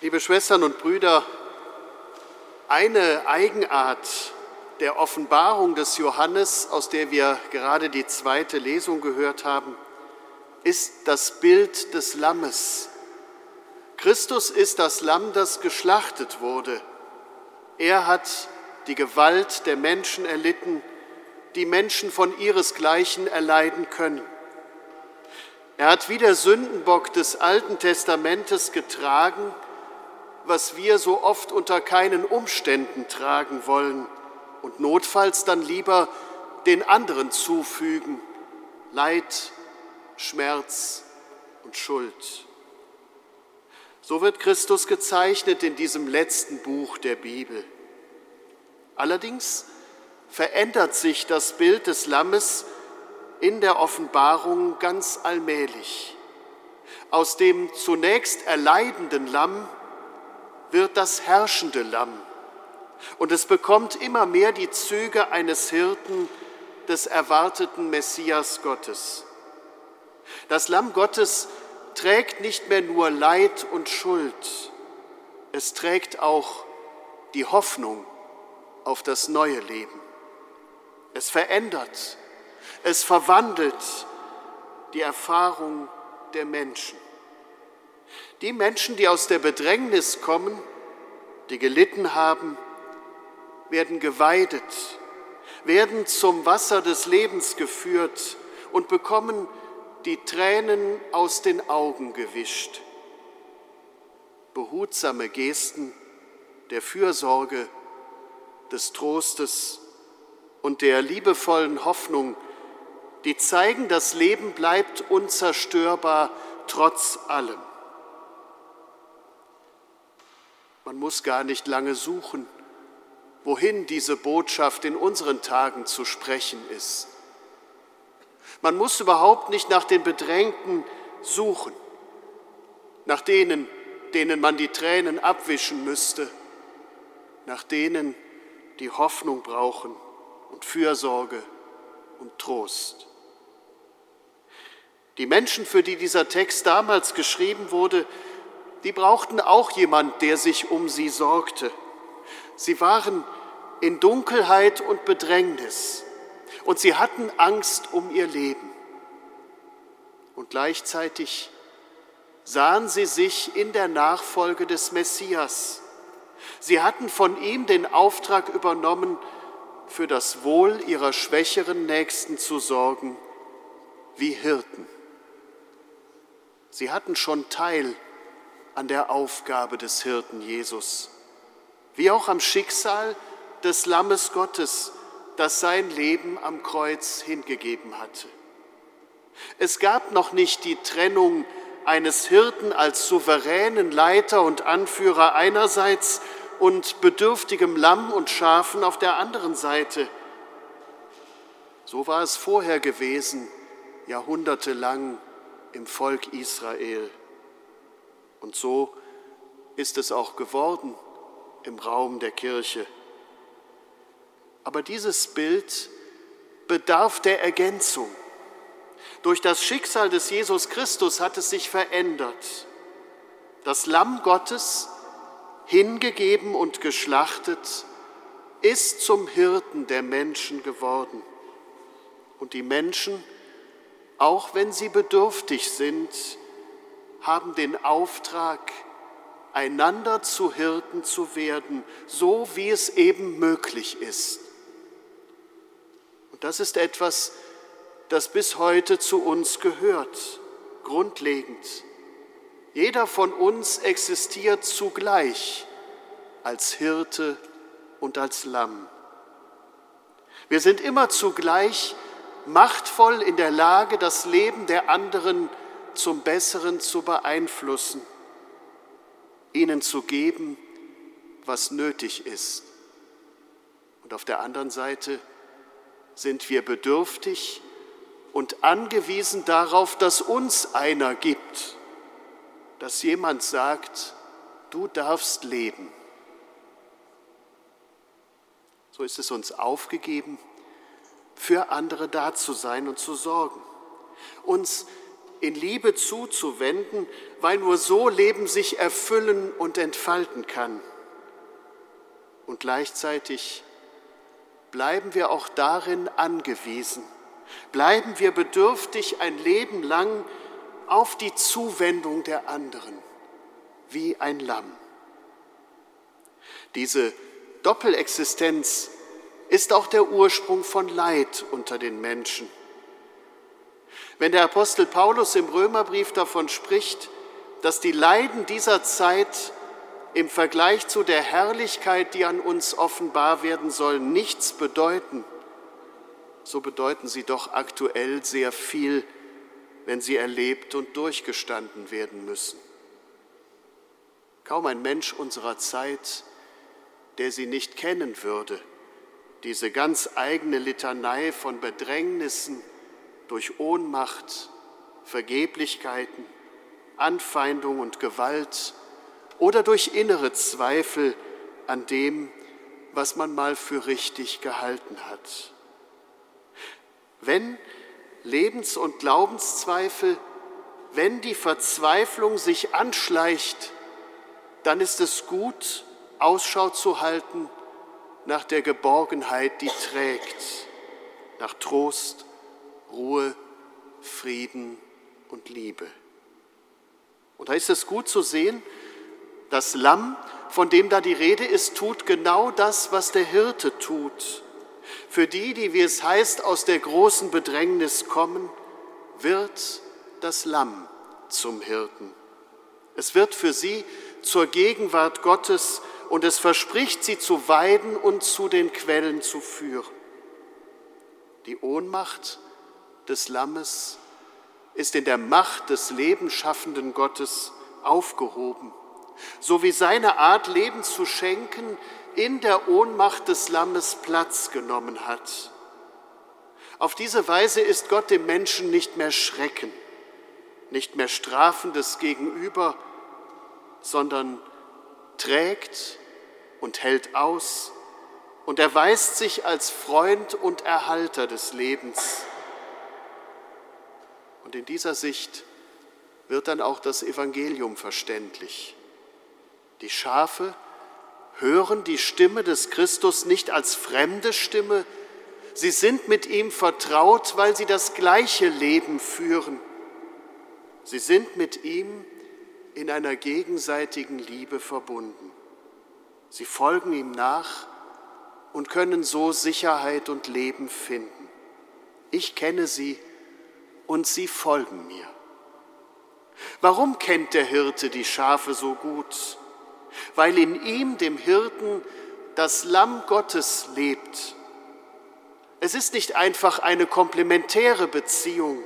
Liebe Schwestern und Brüder, eine Eigenart der Offenbarung des Johannes, aus der wir gerade die zweite Lesung gehört haben, ist das Bild des Lammes. Christus ist das Lamm, das geschlachtet wurde. Er hat die Gewalt der Menschen erlitten, die Menschen von ihresgleichen erleiden können. Er hat wie der Sündenbock des Alten Testamentes getragen, was wir so oft unter keinen Umständen tragen wollen und notfalls dann lieber den anderen zufügen, Leid, Schmerz und Schuld. So wird Christus gezeichnet in diesem letzten Buch der Bibel. Allerdings verändert sich das Bild des Lammes in der Offenbarung ganz allmählich. Aus dem zunächst erleidenden Lamm wird das herrschende Lamm. Und es bekommt immer mehr die Züge eines Hirten des erwarteten Messias Gottes. Das Lamm Gottes trägt nicht mehr nur Leid und Schuld, es trägt auch die Hoffnung auf das neue Leben. Es verändert, es verwandelt die Erfahrung der Menschen. Die Menschen, die aus der Bedrängnis kommen, die gelitten haben, werden geweidet, werden zum Wasser des Lebens geführt und bekommen die Tränen aus den Augen gewischt. Behutsame Gesten der Fürsorge, des Trostes und der liebevollen Hoffnung, die zeigen, das Leben bleibt unzerstörbar trotz allem. Man muss gar nicht lange suchen, wohin diese Botschaft in unseren Tagen zu sprechen ist. Man muss überhaupt nicht nach den Bedrängten suchen, nach denen, denen man die Tränen abwischen müsste, nach denen, die Hoffnung brauchen und Fürsorge und Trost. Die Menschen, für die dieser Text damals geschrieben wurde, die brauchten auch jemand, der sich um sie sorgte. Sie waren in Dunkelheit und Bedrängnis und sie hatten Angst um ihr Leben. Und gleichzeitig sahen sie sich in der Nachfolge des Messias. Sie hatten von ihm den Auftrag übernommen, für das Wohl ihrer schwächeren Nächsten zu sorgen, wie Hirten. Sie hatten schon Teil an der Aufgabe des Hirten Jesus, wie auch am Schicksal des Lammes Gottes, das sein Leben am Kreuz hingegeben hatte. Es gab noch nicht die Trennung eines Hirten als souveränen Leiter und Anführer einerseits und bedürftigem Lamm und Schafen auf der anderen Seite. So war es vorher gewesen, jahrhundertelang im Volk Israel. Und so ist es auch geworden im Raum der Kirche. Aber dieses Bild bedarf der Ergänzung. Durch das Schicksal des Jesus Christus hat es sich verändert. Das Lamm Gottes, hingegeben und geschlachtet, ist zum Hirten der Menschen geworden. Und die Menschen, auch wenn sie bedürftig sind, haben den Auftrag, einander zu Hirten zu werden, so wie es eben möglich ist. Und das ist etwas, das bis heute zu uns gehört, grundlegend. Jeder von uns existiert zugleich als Hirte und als Lamm. Wir sind immer zugleich machtvoll in der Lage, das Leben der anderen zu zum Besseren zu beeinflussen, ihnen zu geben, was nötig ist. Und auf der anderen Seite sind wir bedürftig und angewiesen darauf, dass uns einer gibt, dass jemand sagt, du darfst leben. So ist es uns aufgegeben, für andere da zu sein und zu sorgen, uns in Liebe zuzuwenden, weil nur so Leben sich erfüllen und entfalten kann. Und gleichzeitig bleiben wir auch darin angewiesen, bleiben wir bedürftig ein Leben lang auf die Zuwendung der anderen, wie ein Lamm. Diese Doppelexistenz ist auch der Ursprung von Leid unter den Menschen. Wenn der Apostel Paulus im Römerbrief davon spricht, dass die Leiden dieser Zeit im Vergleich zu der Herrlichkeit, die an uns offenbar werden soll, nichts bedeuten, so bedeuten sie doch aktuell sehr viel, wenn sie erlebt und durchgestanden werden müssen. Kaum ein Mensch unserer Zeit, der sie nicht kennen würde, diese ganz eigene Litanei von Bedrängnissen durch Ohnmacht, Vergeblichkeiten, Anfeindung und Gewalt oder durch innere Zweifel an dem, was man mal für richtig gehalten hat. Wenn Lebens- und Glaubenszweifel, wenn die Verzweiflung sich anschleicht, dann ist es gut, Ausschau zu halten nach der Geborgenheit, die trägt, nach Trost, Ruhe, Frieden und Liebe. Und da ist es gut zu sehen, das Lamm, von dem da die Rede ist, tut genau das, was der Hirte tut. Für die, die, wie es heißt, aus der großen Bedrängnis kommen, wird das Lamm zum Hirten. Es wird für sie zur Gegenwart Gottes und es verspricht, sie zu weiden und zu den Quellen zu führen. Die Ohnmacht des Lammes ist in der Macht des lebensschaffenden Gottes aufgehoben, so wie seine Art, Leben zu schenken, in der Ohnmacht des Lammes Platz genommen hat. Auf diese Weise ist Gott dem Menschen nicht mehr Schrecken, nicht mehr strafendes Gegenüber, sondern trägt und hält aus und erweist sich als Freund und Erhalter des Lebens. Und in dieser Sicht wird dann auch das Evangelium verständlich. Die Schafe hören die Stimme des Christus nicht als fremde Stimme, sie sind mit ihm vertraut, weil sie das gleiche Leben führen. Sie sind mit ihm in einer gegenseitigen Liebe verbunden. Sie folgen ihm nach und können so Sicherheit und Leben finden. Ich kenne sie und sie folgen mir. Warum kennt der Hirte die Schafe so gut? Weil in ihm, dem Hirten, das Lamm Gottes lebt. Es ist nicht einfach eine komplementäre Beziehung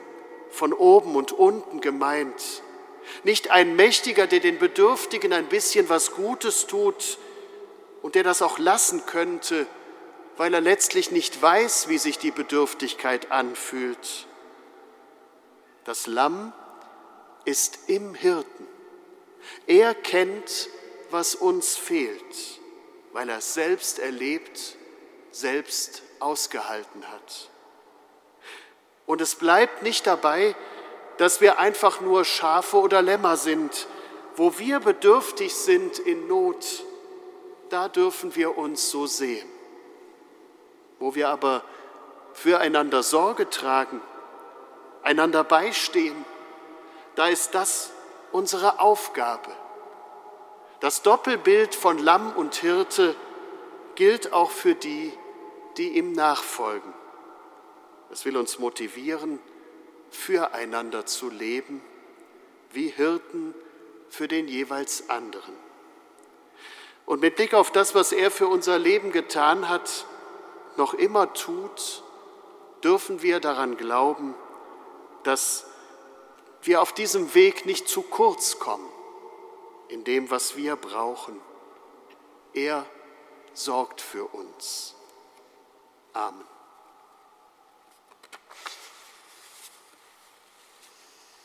von oben und unten gemeint, nicht ein Mächtiger, der den Bedürftigen ein bisschen was Gutes tut und der das auch lassen könnte, weil er letztlich nicht weiß, wie sich die Bedürftigkeit anfühlt. Das Lamm ist im Hirten. Er kennt, was uns fehlt, weil er es selbst erlebt, selbst ausgehalten hat. Und es bleibt nicht dabei, dass wir einfach nur Schafe oder Lämmer sind. Wo wir bedürftig sind in Not, da dürfen wir uns so sehen. Wo wir aber füreinander Sorge tragen, einander beistehen, da ist das unsere Aufgabe. Das Doppelbild von Lamm und Hirte gilt auch für die, die ihm nachfolgen. Es will uns motivieren, füreinander zu leben, wie Hirten für den jeweils anderen. Und mit Blick auf das, was er für unser Leben getan hat, noch immer tut, dürfen wir daran glauben, dass wir auf diesem Weg nicht zu kurz kommen in dem, was wir brauchen. Er sorgt für uns. Amen.